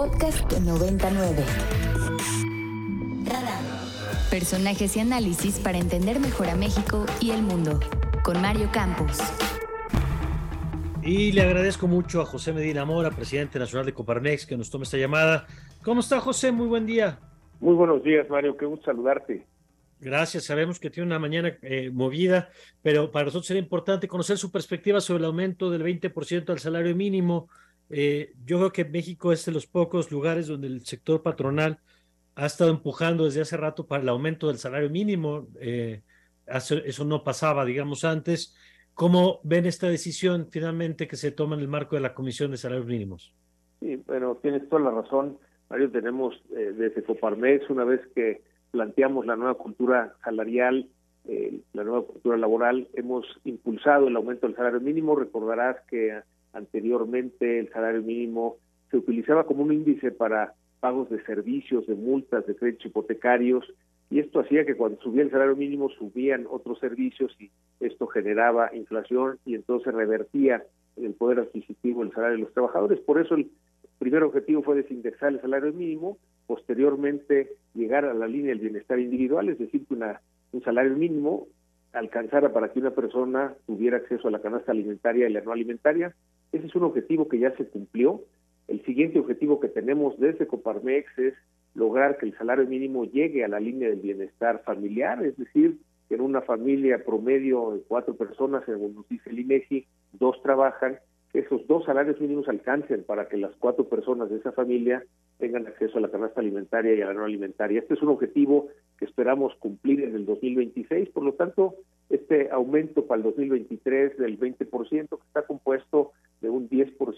Podcast 99. Personajes y análisis para entender mejor a México y el mundo. Con Mario Campos. Y le agradezco mucho a José Medina Mora, presidente nacional de Coparmex, que nos tome esta llamada. ¿Cómo está José? Muy buen día. Muy buenos días, Mario. Qué gusto saludarte. Gracias. Sabemos que tiene una mañana eh, movida, pero para nosotros sería importante conocer su perspectiva sobre el aumento del 20% al salario mínimo. Eh, yo creo que México es de los pocos lugares donde el sector patronal ha estado empujando desde hace rato para el aumento del salario mínimo. Eh, eso no pasaba, digamos, antes. ¿Cómo ven esta decisión finalmente que se toma en el marco de la Comisión de Salarios Mínimos? Sí, bueno, tienes toda la razón. Mario, tenemos eh, desde Coparmex, una vez que planteamos la nueva cultura salarial, eh, la nueva cultura laboral, hemos impulsado el aumento del salario mínimo. Recordarás que anteriormente el salario mínimo se utilizaba como un índice para pagos de servicios, de multas, de créditos hipotecarios, y esto hacía que cuando subía el salario mínimo subían otros servicios y esto generaba inflación y entonces revertía el poder adquisitivo el salario de los trabajadores. Por eso el primer objetivo fue desindexar el salario mínimo, posteriormente llegar a la línea del bienestar individual, es decir, que una, un salario mínimo alcanzara para que una persona tuviera acceso a la canasta alimentaria y la no alimentaria. Ese es un objetivo que ya se cumplió. El siguiente objetivo que tenemos desde Coparmex es lograr que el salario mínimo llegue a la línea del bienestar familiar, es decir, que en una familia promedio de cuatro personas, según nos dice el INEGI, dos trabajan, esos dos salarios mínimos alcancen para que las cuatro personas de esa familia tengan acceso a la canasta alimentaria y a la no alimentaria. Este es un objetivo que esperamos cumplir en el 2026, por lo tanto, este aumento para el 2023 del 20%, que está compuesto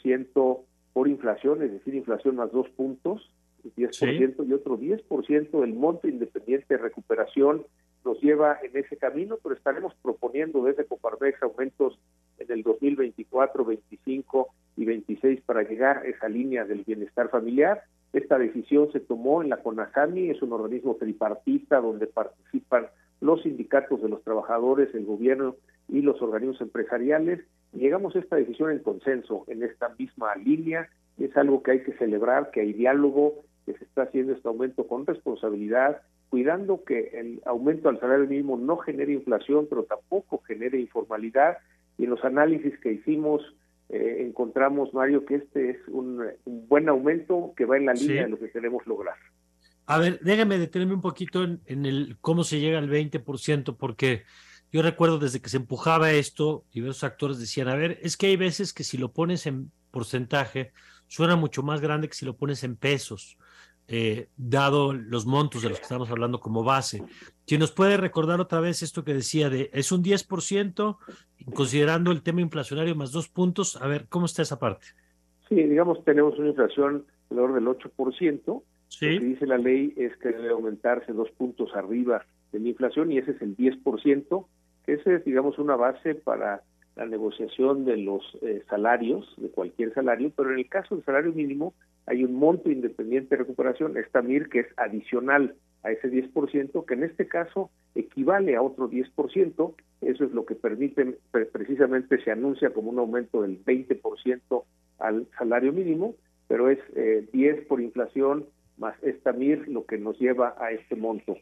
10% por inflación, es decir, inflación más dos puntos, 10% y otro 10% del monto independiente de recuperación nos lleva en ese camino, pero estaremos proponiendo desde Coparmex aumentos en el 2024, 25 y 26 para llegar a esa línea del bienestar familiar. Esta decisión se tomó en la CONASAMI, es un organismo tripartita donde participan los sindicatos de los trabajadores, el gobierno y los organismos empresariales. Llegamos a esta decisión en consenso, en esta misma línea. Es algo que hay que celebrar, que hay diálogo, que se está haciendo este aumento con responsabilidad, cuidando que el aumento al salario mínimo no genere inflación, pero tampoco genere informalidad. Y en los análisis que hicimos eh, encontramos, Mario, que este es un, buen aumento que va en la línea de lo que queremos lograr. A ver, déjame detenerme un poquito en, en, el cómo se llega al 20%, porque yo recuerdo desde que se empujaba esto, diversos actores decían, a ver, es que hay veces que si lo pones en porcentaje, suena mucho más grande que si lo pones en pesos. Eh, dado los montos de los que estamos hablando como base. Si nos puede recordar otra vez esto que decía de, es un 10%, considerando el tema inflacionario más dos puntos, a ver, ¿cómo está esa parte? Sí, digamos, tenemos una inflación alrededor del 8%, sí. lo que dice la ley es que debe aumentarse dos puntos arriba de la inflación y ese es el 10%, ese es, digamos, una base para la negociación de los eh, salarios, de cualquier salario, pero en el caso del salario mínimo hay un monto independiente de recuperación, esta MIR, que es adicional a ese 10%, que en este caso equivale a otro 10%, eso es lo que permite, precisamente se anuncia como un aumento del 20% al salario mínimo, pero es eh, 10 por inflación más esta MIR lo que nos lleva a este monto.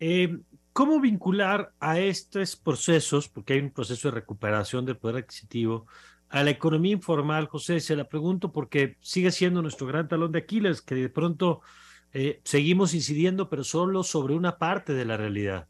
Eh, ¿Cómo vincular a estos procesos, porque hay un proceso de recuperación del poder adquisitivo, a la economía informal, José? Se la pregunto porque sigue siendo nuestro gran talón de Aquiles, que de pronto eh, seguimos incidiendo, pero solo sobre una parte de la realidad.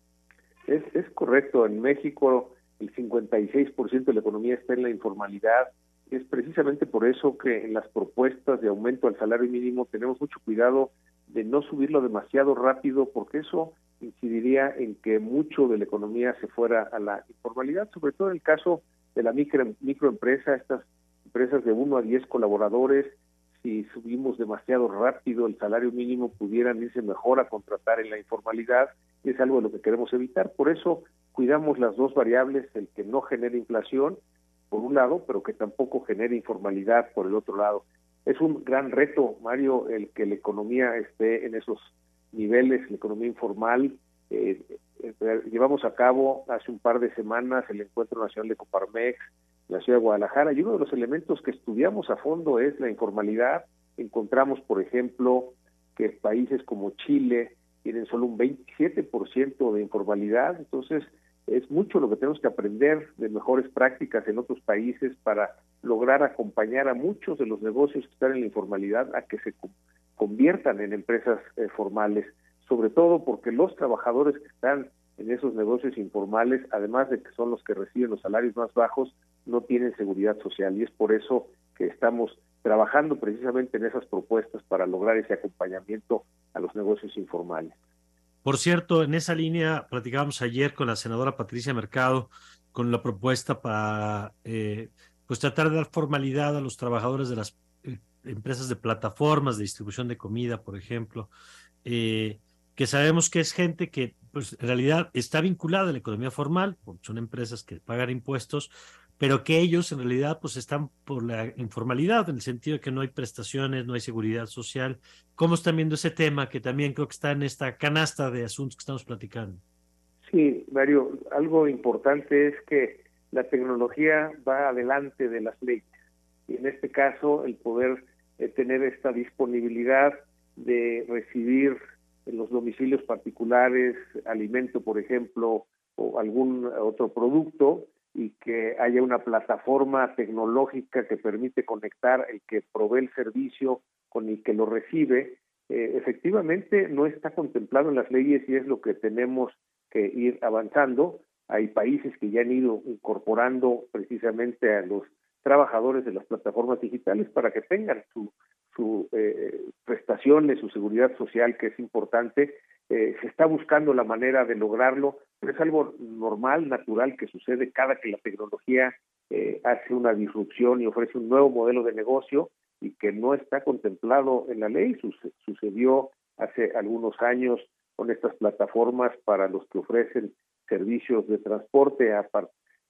Es, es correcto. En México el 56% de la economía está en la informalidad. Es precisamente por eso que en las propuestas de aumento al salario mínimo tenemos mucho cuidado de no subirlo demasiado rápido, porque eso incidiría en que mucho de la economía se fuera a la informalidad, sobre todo en el caso de la micro, microempresa, estas empresas de 1 a 10 colaboradores, si subimos demasiado rápido el salario mínimo pudieran irse mejor a contratar en la informalidad, y es algo de lo que queremos evitar. Por eso cuidamos las dos variables, el que no genere inflación, por un lado, pero que tampoco genere informalidad por el otro lado. Es un gran reto, Mario, el que la economía esté en esos niveles, la economía informal, eh, llevamos a cabo hace un par de semanas el Encuentro Nacional de Coparmex la ciudad de Guadalajara y uno de los elementos que estudiamos a fondo es la informalidad. Encontramos, por ejemplo, que países como Chile tienen solo un 27% de informalidad, entonces es mucho lo que tenemos que aprender de mejores prácticas en otros países para lograr acompañar a muchos de los negocios que están en la informalidad a que se conviertan en empresas eh, formales, sobre todo porque los trabajadores que están en esos negocios informales, además de que son los que reciben los salarios más bajos, no tienen seguridad social y es por eso que estamos trabajando precisamente en esas propuestas para lograr ese acompañamiento a los negocios informales. Por cierto, en esa línea platicábamos ayer con la senadora Patricia Mercado con la propuesta para eh, pues tratar de dar formalidad a los trabajadores de las eh, empresas de plataformas de distribución de comida, por ejemplo, eh, que sabemos que es gente que pues, en realidad está vinculada a la economía formal, son empresas que pagan impuestos, pero que ellos en realidad pues están por la informalidad, en el sentido de que no hay prestaciones, no hay seguridad social. ¿Cómo están viendo ese tema que también creo que está en esta canasta de asuntos que estamos platicando? Sí, Mario, algo importante es que la tecnología va adelante de las leyes y en este caso el poder eh, tener esta disponibilidad de recibir en los domicilios particulares alimento, por ejemplo, o algún otro producto, y que haya una plataforma tecnológica que permite conectar el que provee el servicio con el que lo recibe, eh, efectivamente no está contemplado en las leyes y es lo que tenemos que ir avanzando. Hay países que ya han ido incorporando precisamente a los trabajadores de las plataformas digitales para que tengan su, su eh, prestaciones, su seguridad social, que es importante. Eh, se está buscando la manera de lograrlo pero es algo normal, natural, que sucede cada que la tecnología eh, hace una disrupción y ofrece un nuevo modelo de negocio y que no está contemplado en la ley. sucedió hace algunos años con estas plataformas para los que ofrecen servicios de transporte a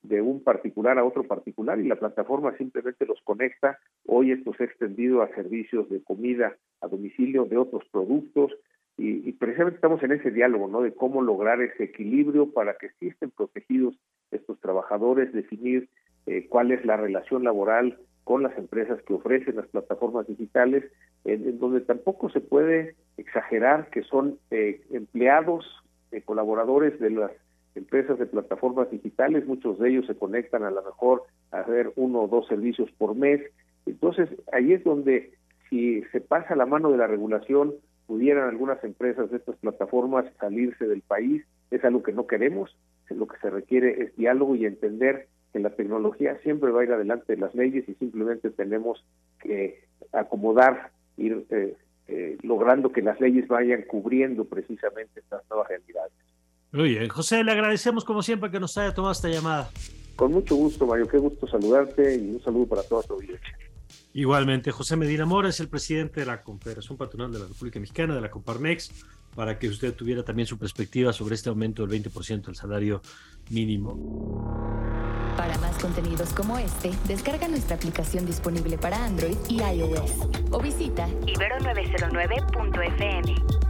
de un particular a otro particular y la plataforma simplemente los conecta. Hoy esto se ha extendido a servicios de comida a domicilio de otros productos y, precisamente estamos en ese diálogo, ¿no? De cómo lograr ese equilibrio para que sí protegidos estos trabajadores, definir eh, cuál es la relación laboral con las empresas que ofrecen las plataformas digitales, en, donde tampoco se puede exagerar que son eh, empleados, eh, colaboradores de las empresas de plataformas digitales, muchos de ellos se conectan a lo mejor a hacer uno o dos servicios por mes. Entonces, ahí es donde si se pasa la mano de la regulación, pudieran algunas empresas de estas plataformas salirse del país, es algo que no queremos, lo que se requiere es diálogo y entender que la tecnología siempre va a ir adelante de las leyes y simplemente tenemos que acomodar, ir eh, eh, logrando que las leyes vayan cubriendo precisamente estas nuevas realidades. Muy bien, José, le agradecemos como siempre que nos haya tomado esta llamada. Con mucho gusto, Mario, qué gusto saludarte y un saludo para toda tu audiencia. Igualmente, José Medina Mora es el presidente de la Confederación Patronal de la República Mexicana, de la Comparmex, para que usted tuviera también su perspectiva sobre este aumento del 20% del salario mínimo. Para más contenidos como este, descarga nuestra aplicación disponible para Android y iOS o visita ibero909.fm.